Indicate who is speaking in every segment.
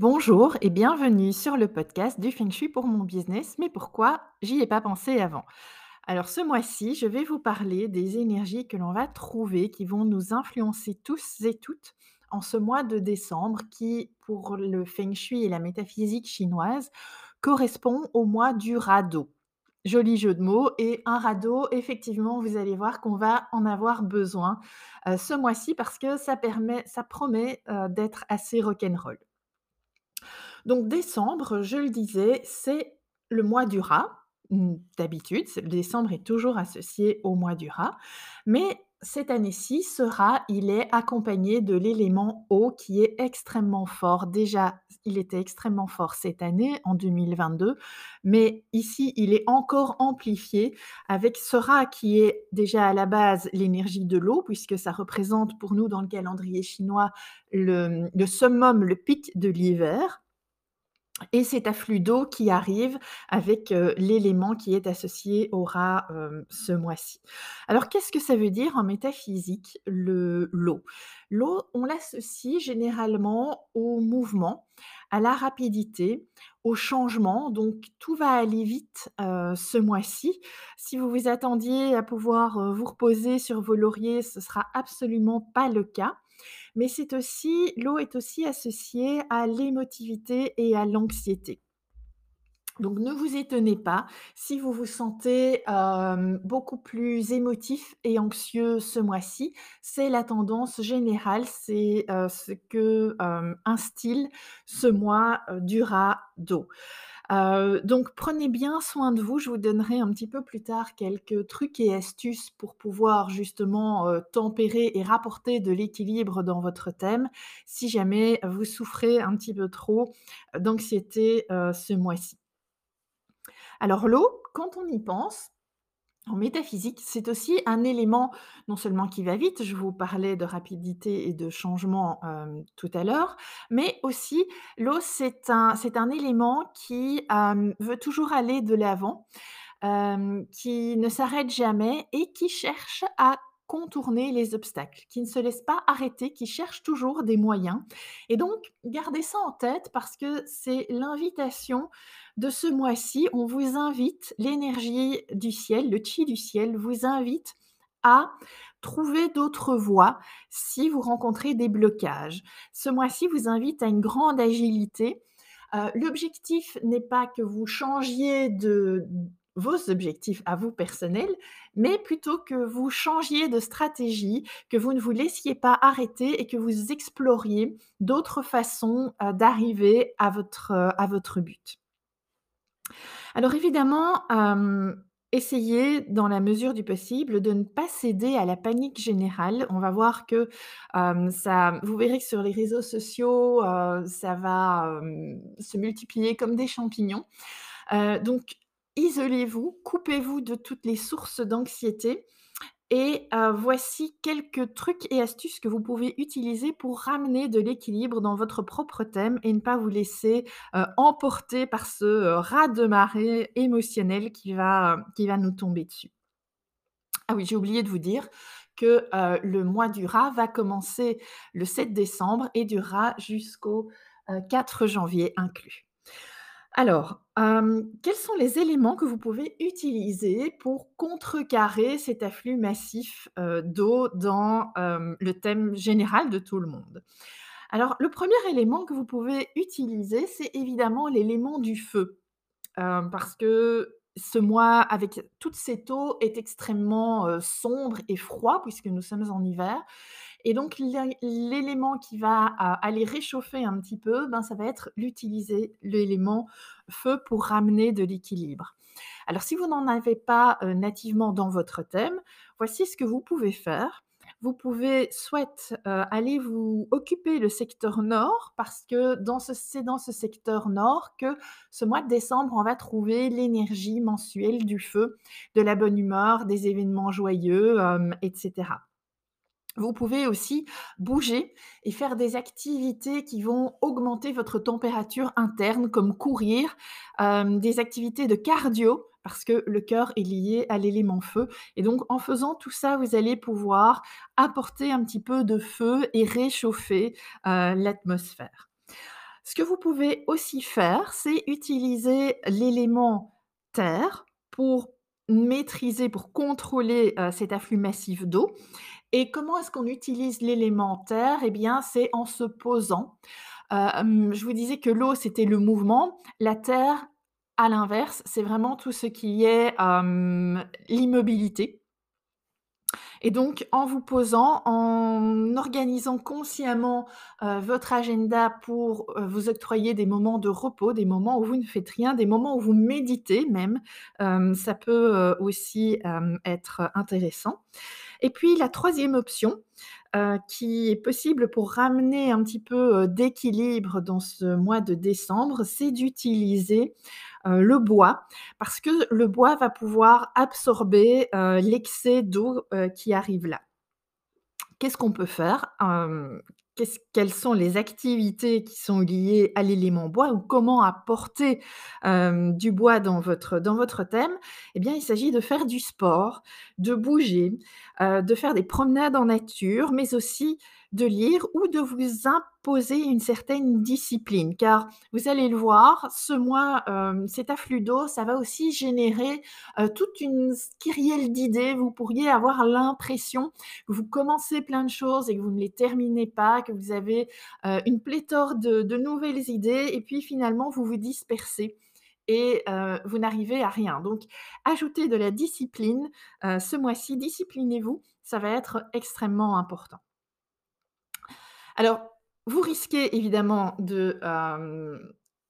Speaker 1: Bonjour et bienvenue sur le podcast du Feng Shui pour mon business, mais pourquoi j'y ai pas pensé avant? Alors ce mois-ci, je vais vous parler des énergies que l'on va trouver qui vont nous influencer tous et toutes en ce mois de décembre qui, pour le Feng Shui et la métaphysique chinoise, correspond au mois du radeau. Joli jeu de mots et un radeau, effectivement, vous allez voir qu'on va en avoir besoin euh, ce mois-ci parce que ça permet, ça promet euh, d'être assez rock'n'roll. Donc décembre, je le disais, c'est le mois du rat. D'habitude, décembre est toujours associé au mois du rat, mais cette année-ci, ce rat, il est accompagné de l'élément eau qui est extrêmement fort. Déjà, il était extrêmement fort cette année, en 2022, mais ici, il est encore amplifié avec ce rat qui est déjà à la base l'énergie de l'eau, puisque ça représente pour nous dans le calendrier chinois le summum, le pic de l'hiver et cet afflux d'eau qui arrive avec l'élément qui est associé au rat ce mois-ci. Alors qu'est-ce que ça veut dire en métaphysique, le l'eau? L'eau, on l'associe généralement au mouvement, à la rapidité, au changement, donc tout va aller vite ce mois-ci. Si vous vous attendiez à pouvoir vous reposer sur vos lauriers, ce sera absolument pas le cas mais c'est aussi l'eau est aussi associée à l'émotivité et à l'anxiété. Donc ne vous étonnez pas si vous vous sentez beaucoup plus émotif et anxieux ce mois-ci. C'est la tendance générale, c'est ce que instille ce mois du rat donc prenez bien soin de vous. Je vous donnerai un petit peu plus tard quelques trucs et astuces pour pouvoir justement, tempérer et rapporter de l'équilibre dans votre thème, si jamais vous souffrez un petit peu trop d'anxiété, ce mois-ci. Alors l'eau, quand on y pense en métaphysique, c'est aussi un élément non seulement qui va vite, je vous parlais de rapidité et de changement tout à l'heure, mais aussi l'eau, c'est un, élément qui veut toujours aller de l'avant, qui ne s'arrête jamais et qui cherche à contourner les obstacles, qui ne se laisse pas arrêter, qui cherche toujours des moyens. Et donc, gardez ça en tête parce que c'est l'invitation de ce mois-ci, on vous invite, l'énergie du ciel, le chi du ciel vous invite à trouver d'autres voies si vous rencontrez des blocages. Ce mois-ci vous invite à une grande agilité. Euh, l'objectif n'est pas que vous changiez de vos objectifs à vous personnels, mais plutôt que vous changiez de stratégie, que vous ne vous laissiez pas arrêter et que vous exploriez d'autres façons euh, d'arriver à votre, euh, à votre but. Alors évidemment, essayez dans la mesure du possible de ne pas céder à la panique générale. On va voir que, ça vous verrez que sur les réseaux sociaux, ça va, se multiplier comme des champignons. donc isolez-vous, coupez-vous de toutes les sources d'anxiété et voici quelques trucs et astuces que vous pouvez utiliser pour ramener de l'équilibre dans votre propre thème et ne pas vous laisser, emporter par ce, raz de marée émotionnel qui va, qui va nous tomber dessus. Ah oui, j'ai oublié de vous dire que, le mois du rat va commencer le 7 décembre et durera jusqu'au, 4 janvier inclus. Alors, quels sont les éléments que vous pouvez utiliser pour contrecarrer cet afflux massif, d'eau dans, le thème général de tout le monde? Alors, le premier élément que vous pouvez utiliser, c'est évidemment l'élément du feu, parce que ce mois avec toute cette eau est extrêmement, sombre et froid puisque nous sommes en hiver et donc l'é l'élément qui va, a aller réchauffer un petit peu, ben, ça va être l'utiliser l'élément feu pour ramener de l'équilibre. Alors si vous n'en avez pas, heu, nativement dans votre thème, voici ce que vous pouvez faire. Vous pouvez soit, heu, aller vous occuper le secteur nord parce que c'est dans ce secteur nord que ce mois de décembre, on va trouver l'énergie mensuelle du feu, de la bonne humeur, des événements joyeux, hem et cetera. Vous pouvez aussi bouger et faire des activités qui vont augmenter votre température interne comme courir, hem, des activités de cardio parce que le cœur est lié à l'élément feu et donc en faisant tout ça, vous allez pouvoir apporter un petit peu de feu et réchauffer, heu, l'atmosphère. Ce que vous pouvez aussi faire, c'est utiliser l'élément terre pour maîtriser, pour contrôler, heu, cet afflux massif d'eau et comment est-ce qu'on utilise l'élément terre? Et bien, c'est en se posant. Hem, je vous disais que l'eau, c'était le mouvement. La terre, à l'inverse, c'est vraiment tout ce qui est, l'immobilité. Et donc en vous posant, en organisant consciemment, heu, votre agenda pour, heu, vous octroyer des moments de repos, des moments où vous ne faites rien, des moments où vous méditez même, ça peut, aussi, être intéressant. Et puis la troisième option, heu, qui est possible pour ramener un petit peu, heu, d'équilibre dans ce mois de décembre, c'est d'utiliser, heu, le bois parce que le bois va pouvoir absorber, l'excès d'eau, qui arrive là. Qu'est-ce qu'on peut faire? Quelles sont les activités qui sont liées à l'élément bois ou comment apporter, hem, du bois dans votre thème? Eh bien, il s'agit de faire du sport, de bouger, heu, de faire des promenades en nature, mais aussi de lire ou de vous imposer une certaine discipline. Car vous allez le voir, ce mois, hem, cet afflux d'eau, ça va aussi générer, heu, toute une kyrielle d'idées. Vous pourriez avoir l'impression que vous commencez plein de choses et que vous ne les terminez pas, que vous avez, heu, une pléthore de nouvelles idées et puis finalement vous vous dispersez et vous n'arrivez à rien. Donc ajoutez de la discipline, ce mois-ci, disciplinez-vous, ça va être extrêmement important. Alors, vous risquez évidemment de, hem,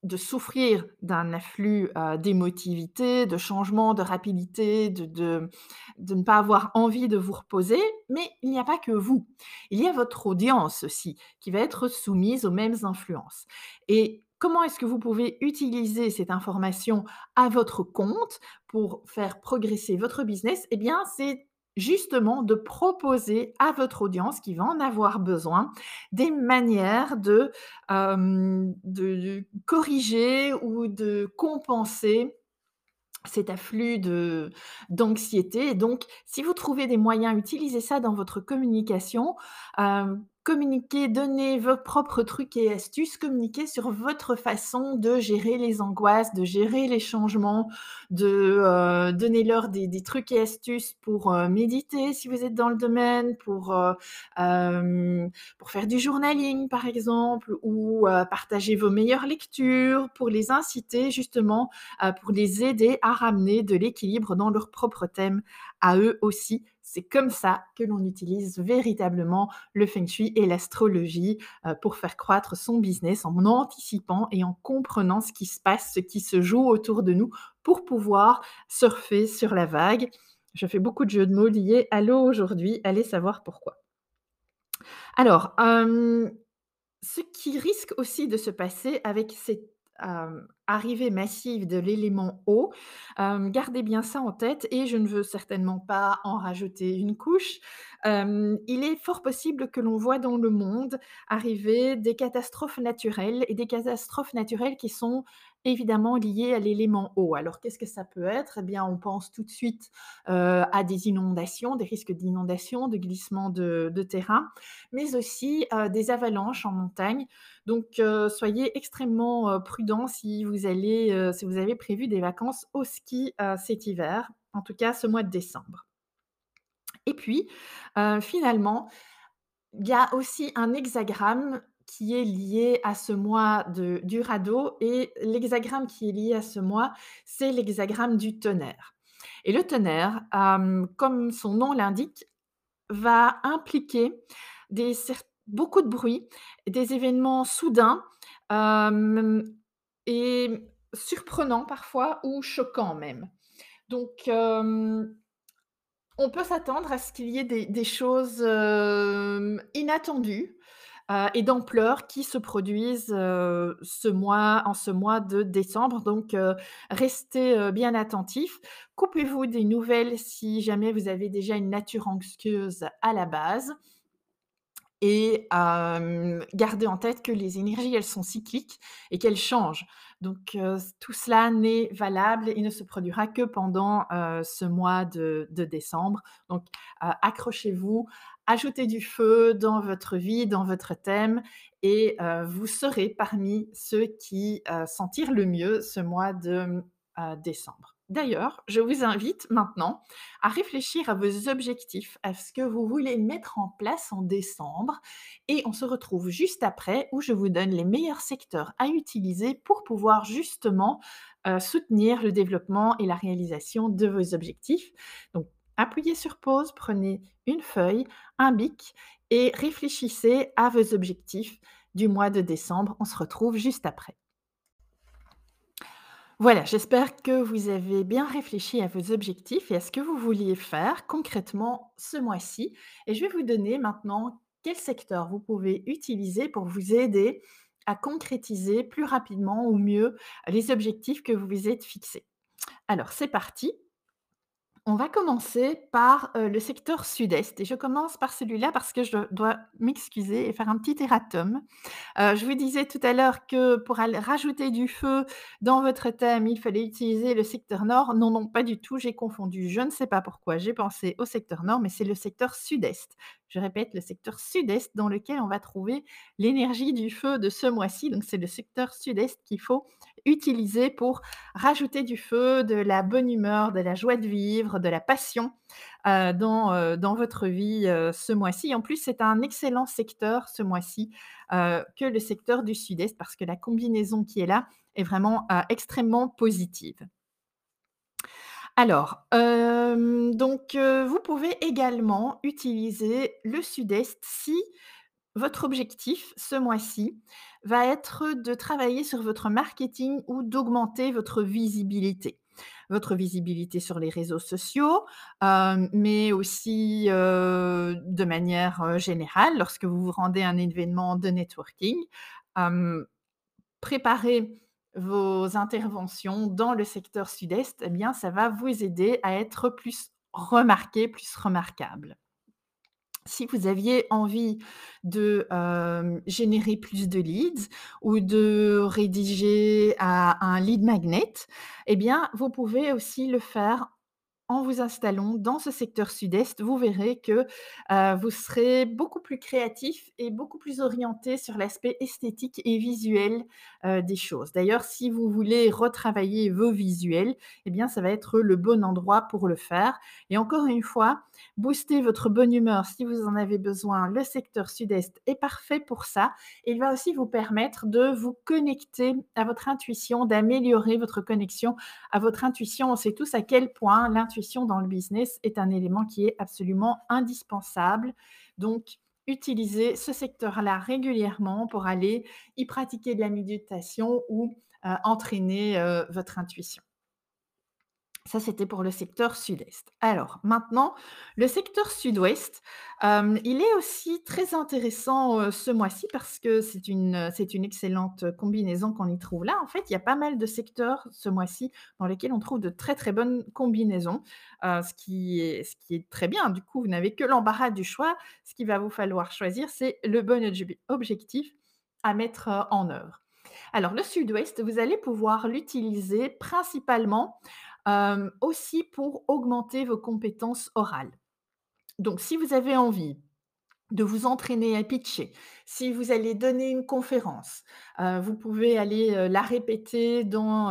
Speaker 1: de souffrir d'un afflux, heu, d'émotivité, de changement, de rapidité, de de de ne pas avoir envie de vous reposer, mais il n'y a pas que vous. Il y a votre audience aussi, qui va être soumise aux mêmes influences et comment est-ce que vous pouvez utiliser cette information à votre compte pour faire progresser votre business? Eh bien, c'est justement de proposer à votre audience qui va en avoir besoin, des manières de, de corriger ou de compenser cet afflux d'anxiété. Donc si vous trouvez des moyens, utilisez ça dans votre communication, hem, communiquez, donnez vos propres trucs et astuces, communiquez sur votre façon de gérer les angoisses, de gérer les changements, de, heu, donnez-leur des des trucs et astuces pour, heu, méditer si vous êtes dans le domaine, pour, heu, hem, pour faire du journaling par exemple ou, partager vos meilleures lectures, pour les inciter justement, pour les aider à ramener de l'équilibre dans leur propre thème à eux aussi. C'est comme ça que l'on utilise véritablement le feng shui et l'astrologie, heu, pour faire croître son business en anticipant et en comprenant ce qui se passe, ce qui se joue autour de nous pour pouvoir surfer sur la vague. Je fais beaucoup de jeux de mots liés à l'eau aujourd'hui, allez savoir pourquoi. Alors, hem, ce qui risque aussi de se passer avec cette, hem, arrivée massive de l'élément eau, gardez bien ça en tête et je ne veux certainement pas en rajouter une couche. Il est fort possible que l'on voit dans le monde arriver des catastrophes naturelles et des catastrophes naturelles qui sont évidemment liées à l'élément eau. Alors qu'est-ce que ça peut être? Eh bien, on pense tout de suite, heu, à des inondations, des risques d'inondations, de glissements de terrain, mais aussi, heu, des avalanches en montagne. Donc, heu, soyez extrêmement, heu, prudents si vous avez prévu des vacances au ski, cet hiver, en tout cas ce mois de décembre. Et puis, finalement, il y a aussi un hexagramme qui est lié à ce mois de du radeau et l'hexagramme qui est lié à ce mois, c'est l'hexagramme du tonnerre et le tonnerre, hem, comme son nom l'indique, va impliquer des beaucoup de bruit, des événements soudains, hem et surprenants parfois ou choquants même. Donc, hem, on peut s'attendre à ce qu'il y ait des choses, inattendues, heu et d'ampleur qui se produisent, heu, ce mois en ce mois de décembre donc heu, restez, bien attentifs. Coupez-vous des nouvelles si jamais vous avez déjà une nature anxieuse à la base et gardez en tête que les énergies, elles sont cycliques et qu'elles changent. Donc tout cela n'est valable et ne se produira que pendant, ce mois de décembre. Donc accrochez-vous, ajoutez du feu dans votre vie, dans votre thème et vous serez parmi ceux qui, heu, s'en tirent le mieux ce mois de, mmh, décembre. D'ailleurs, je vous invite maintenant à réfléchir à vos objectifs, à ce que vous voulez mettre en place en décembre et on se retrouve juste après où je vous donne les meilleurs secteurs à utiliser pour pouvoir justement, heu, soutenir le développement et la réalisation de vos objectifs. Donc appuyez sur pause, prenez une feuille, un bic et réfléchissez à vos objectifs du mois de décembre. On se retrouve juste après. Voilà, j'espère que vous avez bien réfléchi à vos objectifs et à ce que vous vouliez faire concrètement ce mois-ci et je vais vous donner maintenant quel secteur vous pouvez utiliser pour vous aider à concrétiser plus rapidement ou mieux les objectifs que vous vous êtes fixés. Alors c'est parti on va commencer par, heu, le secteur sud-est et je commence par celui-là parce que je dois m'excuser et faire un petit erratum. Heu, je vous disais tout à l'heure que pour rajouter du feu dans votre thème, il fallait utiliser le secteur nord. Non, non, pas du tout, j'ai confondu. Je ne sais pas pourquoi, j'ai pensé au secteur nord, mais c'est le secteur sud-est. Je répète, le secteur sud-est dans lequel on va trouver l'énergie du feu de ce mois-ci. Donc c'est le secteur sud-est qu'il faut utiliser pour rajouter du feu, de la bonne humeur, de la joie de vivre, de la passion, dans, heu, dans votre vie, heu, ce mois-ci. En plus, c'est un excellent secteur ce mois-ci, que le secteur du sud-est parce que la combinaison qui est là est vraiment, extrêmement positive. Alors, donc vous pouvez également utiliser le sud-est si votre objectif ce mois-ci va être de travailler sur votre marketing ou d'augmenter votre visibilité. Votre visibilité sur les réseaux sociaux, hem, mais aussi, heu, de manière, heu, générale lorsque vous vous rendez à un événement de networking. Hem, préparer vos interventions dans le secteur sud-est, eh bien, ça va vous aider à être plus remarqué, plus remarquable. Si vous aviez envie de, générer plus de leads ou de rédiger un lead magnet, eh bien, vous pouvez aussi le faire en vous installant dans ce secteur sud-est. Vous verrez que, heu, vous serez beaucoup plus créatif et beaucoup plus orienté sur l'aspect esthétique et visuel, heu, des choses. D'ailleurs, si vous voulez retravailler vos visuels, eh bien, ça va être le bon endroit pour le faire et encore une fois, booster votre bonne humeur si vous en avez besoin, le secteur sud-est est parfait pour ça. Il va aussi vous permettre de vous connecter à votre intuition, d'améliorer votre connexion à votre intuition. On sait tous à quel point l'intuition dans le business est un élément qui est absolument indispensable. Donc, utilisez ce secteur-là régulièrement pour aller y pratiquer de la méditation ou, heu, entraîner, heu, votre intuition. Ça, c'était pour le secteur sud-est. Alors maintenant, le secteur sud-ouest, il est aussi très intéressant, ce mois-ci parce que c'est une, c'est une excellente combinaison qu'on y trouve là. En fait, il y a pas mal de secteurs ce mois-ci dans lesquels on trouve de très, très bonnes combinaisons, ce qui est ce qui est très bien. Du coup, vous n'avez que l'embarras du choix. Ce qu'il va vous falloir choisir, c'est le bon objectif à mettre, en œuvre. Alors le sud-ouest, vous allez pouvoir l'utiliser principalement Hem, aussi pour augmenter vos compétences orales. Donc si vous avez envie de vous entraîner à pitcher, si vous allez donner une conférence, heu, vous pouvez aller, heu, la répéter dans,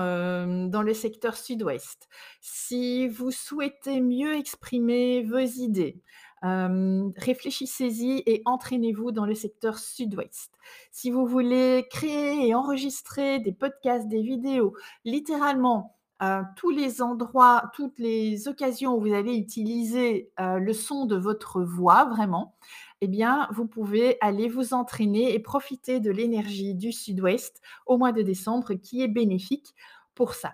Speaker 1: dans le secteur sud-ouest. Si vous souhaitez mieux exprimer vos idées, réfléchissez-y et entraînez-vous dans le secteur sud-ouest. Si vous voulez créer et enregistrer des podcasts, des vidéos, littéralement, heu, tous les endroits, toutes les occasions où vous allez utiliser, heu, le son de votre voix vraiment, eh bien, vous pouvez aller vous entraîner et profiter de l'énergie du sud-ouest au mois de décembre qui est bénéfique pour ça.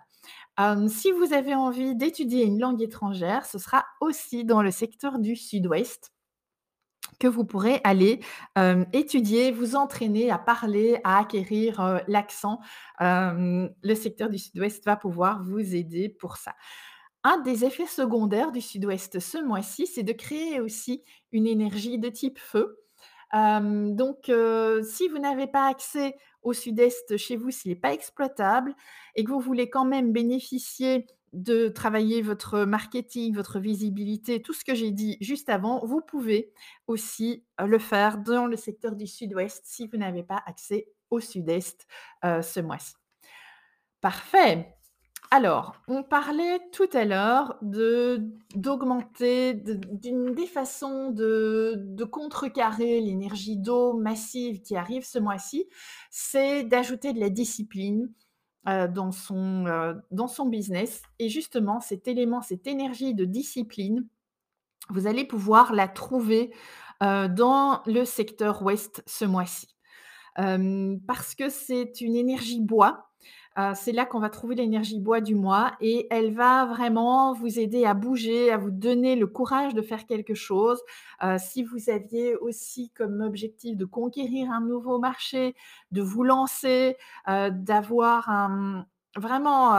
Speaker 1: Hem, si vous avez envie d'étudier une langue étrangère, ce sera aussi dans le secteur du sud-ouest que vous pourrez aller, hem, étudier, vous entraîner à parler, à acquérir, heu, l'accent. Hem, le secteur du sud-ouest va pouvoir vous aider pour ça. Un des effets secondaires du sud-ouest ce mois-ci, c'est de créer aussi une énergie de type feu. Donc si vous n'avez pas accès au sud-est chez vous, s'il n'est pas exploitable et que vous voulez quand même bénéficier de travailler votre marketing, votre visibilité, tout ce que j'ai dit juste avant, vous pouvez aussi, heu, le faire dans le secteur du sud-ouest si vous n'avez pas accès au sud-est, heu, ce mois-ci. Parfait. Alors, on parlait tout à l'heure d'augmenter, d'une des façons de contrecarrer l'énergie d'eau massive qui arrive ce mois-ci, c'est d'ajouter de la discipline, son, heu, dans son business et justement cet élément, cette énergie de discipline, vous allez pouvoir la trouver, heu, dans le secteur ouest ce mois-ci. Parce que c'est une énergie bois Heu, c'est là qu'on va trouver l'énergie bois du mois et elle va vraiment vous aider à bouger, à vous donner le courage de faire quelque chose. Heu, si vous aviez aussi comme objectif de conquérir un nouveau marché, de vous lancer, heu, d'avoir vraiment,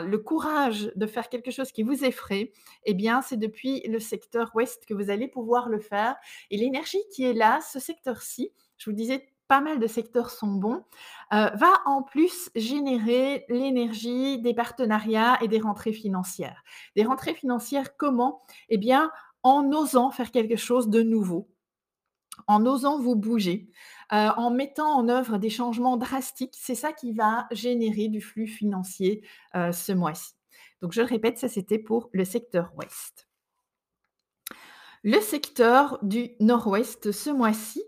Speaker 1: le courage de faire quelque chose qui vous effraie et bien, c'est depuis le secteur ouest que vous allez pouvoir le faire et l'énergie qui est là, ce secteur-ci, je vous disais pas mal de secteurs sont bons, heu, va en plus générer l'énergie des partenariats et des rentrées financières. Des rentrées financières comment? Eh bien, en osant faire quelque chose de nouveau, en osant vous bouger, heu, en mettant en œuvre des changements drastiques. C'est ça qui va générer du flux financier, heu, ce mois-ci. Donc je le répète, ça c'était pour le secteur ouest. Le secteur du nord-ouest ce mois-ci,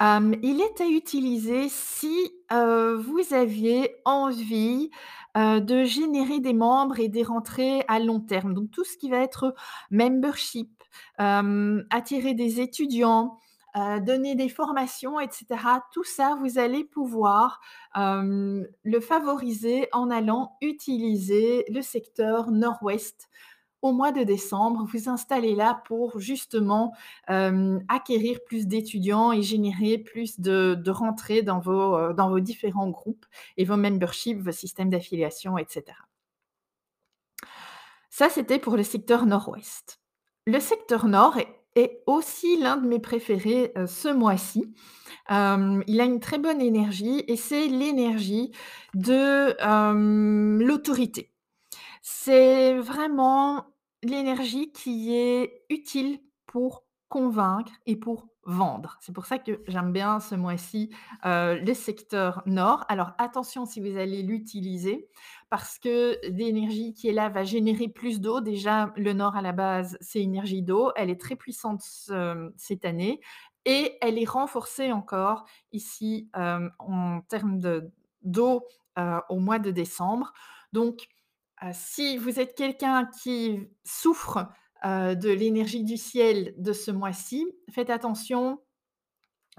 Speaker 1: hem, il est à utiliser si, heu, vous aviez envie, heu, de générer des membres et des rentrées à long terme. Donc tout ce qui va être membership, attirer des étudiants, donner des formations et cetera. Tout ça, vous allez pouvoir, le favoriser en allant utiliser le secteur nord-ouest au mois de décembre, vous installez là pour justement, hem, acquérir plus d'étudiants et générer plus de de rentrées dans vos, vos différents groupes et vos memberships, vos systèmes d'affiliation et cetera. Ça, c'était pour le secteur nord-ouest. Le secteur nord est aussi l'un de mes préférés, heu, ce mois-ci. Il a une très bonne énergie et c'est l'énergie de, l'autorité. C'est vraiment l'énergie qui est utile pour convaincre et pour vendre. C'est pour ça que j'aime bien ce mois-ci, heu, le secteur nord. Alors attention si vous allez l'utiliser parce que l'énergie qui est là va générer plus d'eau. Déjà, le nord à la base, c'est énergie d'eau. Elle est très puissante ce cette année et elle est renforcée encore ici, hem, en termes de d'eau, heu, au mois de décembre. Donc Heu, si vous êtes quelqu'un qui souffre, de l'énergie du ciel de ce mois-ci, faites attention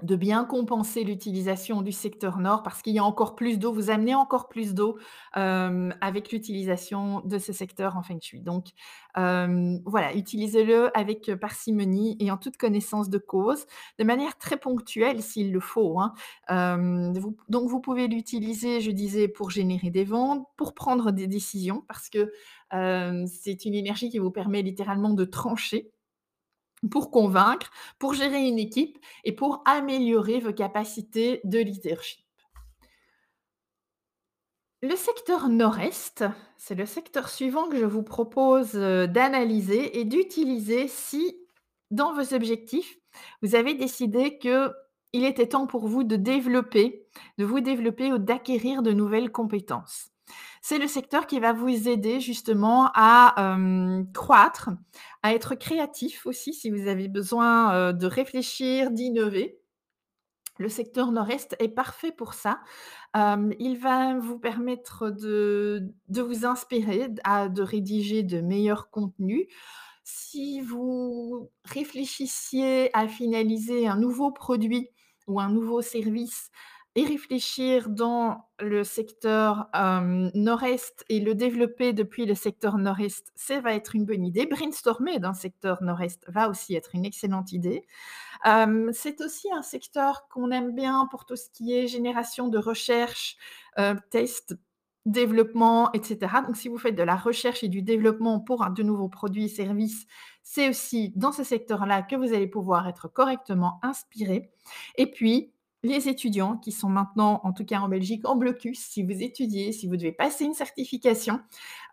Speaker 1: de bien compenser l'utilisation du secteur nord parce qu'il y a encore plus d'eau, vous amenez encore plus d'eau, hem, avec l'utilisation de ce secteur en feng shui. Donc, hem, voilà, utilisez-le avec, parcimonie et en toute connaissance de cause, de manière très ponctuelle s'il le faut, hein. Vous donc vous pouvez l'utiliser, je disais, pour générer des ventes, pour prendre des décisions parce que, c'est une énergie qui vous permet littéralement de trancher pour convaincre, pour gérer une équipe et pour améliorer vos capacités de leadership. Le secteur nord-est, c'est le secteur suivant que je vous propose, heu, d'analyser et d'utiliser si, dans vos objectifs, vous avez décidé qu'il était temps pour vous de développer de vous développer ou d'acquérir de nouvelles compétences. C'est le secteur qui va vous aider justement à, hem, croître, à être créatif aussi si vous avez besoin, heu, de réfléchir, d'innover. Le secteur nord-est est parfait pour ça. Hem, il va vous permettre de vous inspirer, de rédiger de meilleurs contenus. Si vous réfléchissiez à finaliser un nouveau produit ou un nouveau service et réfléchir dans le secteur, nord-est et le développer depuis le secteur nord-est, ça va être une bonne idée. Brainstormer dans le secteur nord-est va aussi être une excellente idée. C'est aussi un secteur qu'on aime bien pour tout ce qui est génération de recherche, test, développement et cetera. Donc si vous faites de la recherche et du développement pour de nouveaux produits et services, c'est aussi dans ce secteur-là que vous allez pouvoir être correctement inspiré et puis les étudiants qui sont maintenant, en tout cas en Belgique, en blocus, si vous étudiez, si vous devez passer une certification,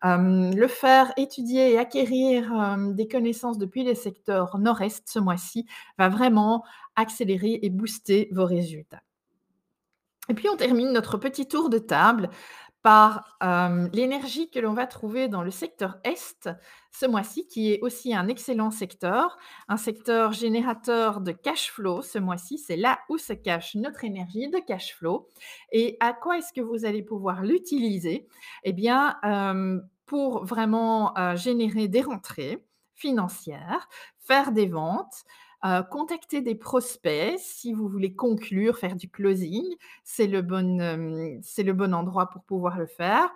Speaker 1: hem, le faire étudier et acquérir, hem, des connaissances depuis le secteur nord-est ce mois-ci va vraiment accélérer et booster vos résultats. Et puis on termine notre petit tour de table par, l'énergie que l'on va trouver dans le secteur est ce mois-ci, qui est aussi un excellent secteur, un secteur générateur de cash flow ce mois-ci. C'est là où se cache notre énergie de cash flow et à quoi est-ce que vous allez pouvoir l'utiliser? Eh bien, pour vraiment, générer des rentrées financières, faire des ventes, heu, contacter des prospects si vous voulez conclure, faire du closing, c'est le bon, bon endroit pour pouvoir le faire.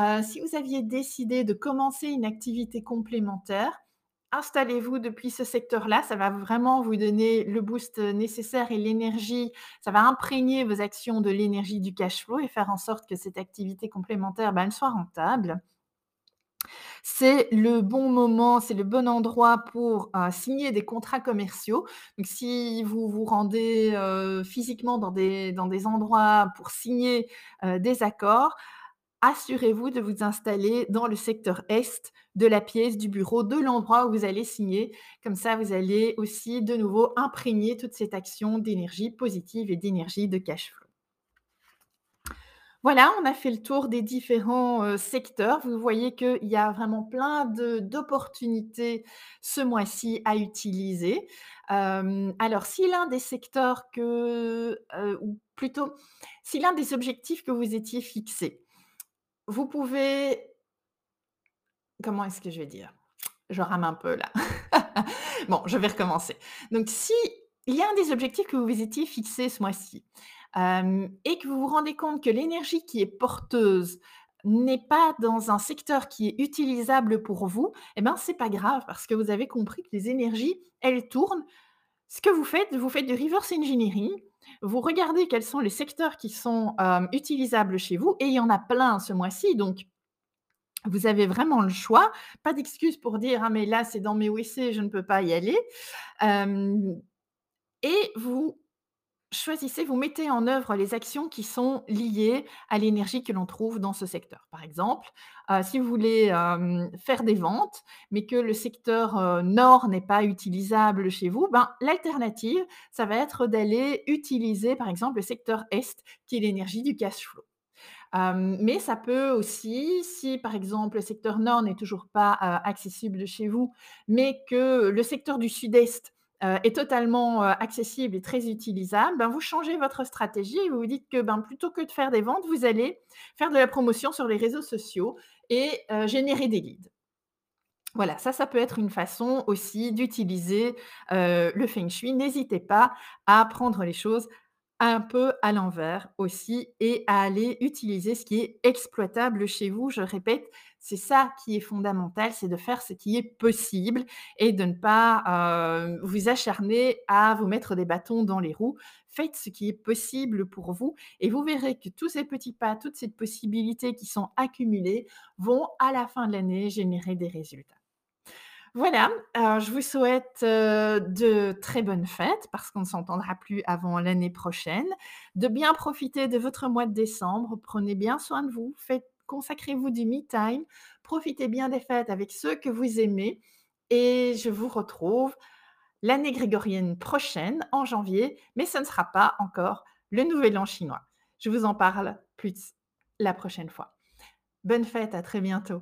Speaker 1: Heu, si vous aviez décidé de commencer une activité complémentaire, installez-vous depuis ce secteur-là, ça va vraiment vous donner le boost, heu, nécessaire et l'énergie, ça va imprégner vos actions de l'énergie du cash flow et faire en sorte que cette activité complémentaire, bah, elle soit rentable. C'est le bon moment, c'est le bon endroit pour, heu, signer des contrats commerciaux. Donc si vous vous rendez, heu, physiquement dans des endroits pour signer, heu, des accords, assurez-vous de vous installer dans le secteur est de la pièce, du bureau, de l'endroit où vous allez signer. Comme ça, vous allez aussi de nouveau imprégner toute cette action d'énergie positive et d'énergie de cash flow. Voilà, on a fait le tour des différents, secteurs. Vous voyez qu'il y a vraiment plein d'opportunités ce mois-ci à utiliser. Alors si l'un des secteurs que, ou plutôt si l'un des objectifs que vous étiez fixés, vous pouvez comment est-ce que je vais dire? Je rame un peu là. Bon, je vais recommencer. Donc si il y a un des objectifs que vous étiez fixés ce mois-ci, et que vous vous rendez compte que l'énergie qui est porteuse n'est pas dans un secteur qui est utilisable pour vous, et ben, c'est pas grave parce que vous avez compris que les énergies, elles tournent. Ce que vous faites, vous faites du reverse engineering, vous regardez quels sont les secteurs qui sont, utilisables chez vous et il y en a plein ce mois-ci, donc vous avez vraiment le choix. Pas d'excuse pour dire: «Ah mais là, c'est dans mes WC, je ne peux pas y aller». Et vous choisissez, vous mettez en œuvre les actions qui sont liées à l'énergie que l'on trouve dans ce secteur. Par exemple, heu, si vous voulez, hem, faire des ventes, mais que le secteur, heu, nord n'est pas utilisable chez vous, ben, l'alternative, ça va être d'aller utiliser, par exemple, le secteur est, qui est l'énergie du cash flow. Mais ça peut aussi, si par exemple le secteur nord n'est toujours pas, accessible chez vous, mais que le secteur du sud-est, heu, est totalement, heu, accessible et très utilisable, ben, vous changez votre stratégie et vous vous dites que, ben, plutôt que de faire des ventes, vous allez faire de la promotion sur les réseaux sociaux et heu, générer des leads. Voilà, ça, ça peut être une façon aussi d'utiliser, le feng shui. N'hésitez pas à prendre les choses un peu à l'envers aussi et à aller utiliser ce qui est exploitable chez vous. Je répète, c'est ça qui est fondamental, c'est de faire ce qui est possible et de ne pas, heu, vous acharner à vous mettre des bâtons dans les roues. Faites ce qui est possible pour vous et vous verrez que tous ces petits pas, toutes ces possibilités qui sont accumulées vont, à la fin de l'année, générer des résultats. Voilà, je vous souhaite, de très bonnes fêtes parce qu'on ne s'entendra plus avant l'année prochaine, de bien profiter de votre mois de décembre. Prenez bien soin de vous, consacrez-vous du me time, profitez bien des fêtes avec ceux que vous aimez et je vous retrouve l'année grégorienne prochaine, en janvier, mais ce ne sera pas encore le nouvel an chinois. Je vous en parle plus la prochaine fois. Bonne fête, à très bientôt.